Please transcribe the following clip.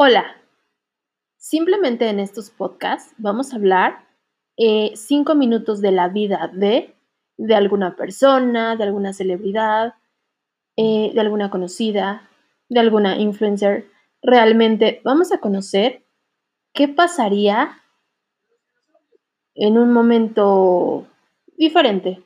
Hola, simplemente en estos podcasts vamos a hablar eh, cinco minutos de la vida de, de alguna persona, de alguna celebridad, eh, de alguna conocida, de alguna influencer. Realmente vamos a conocer qué pasaría en un momento diferente.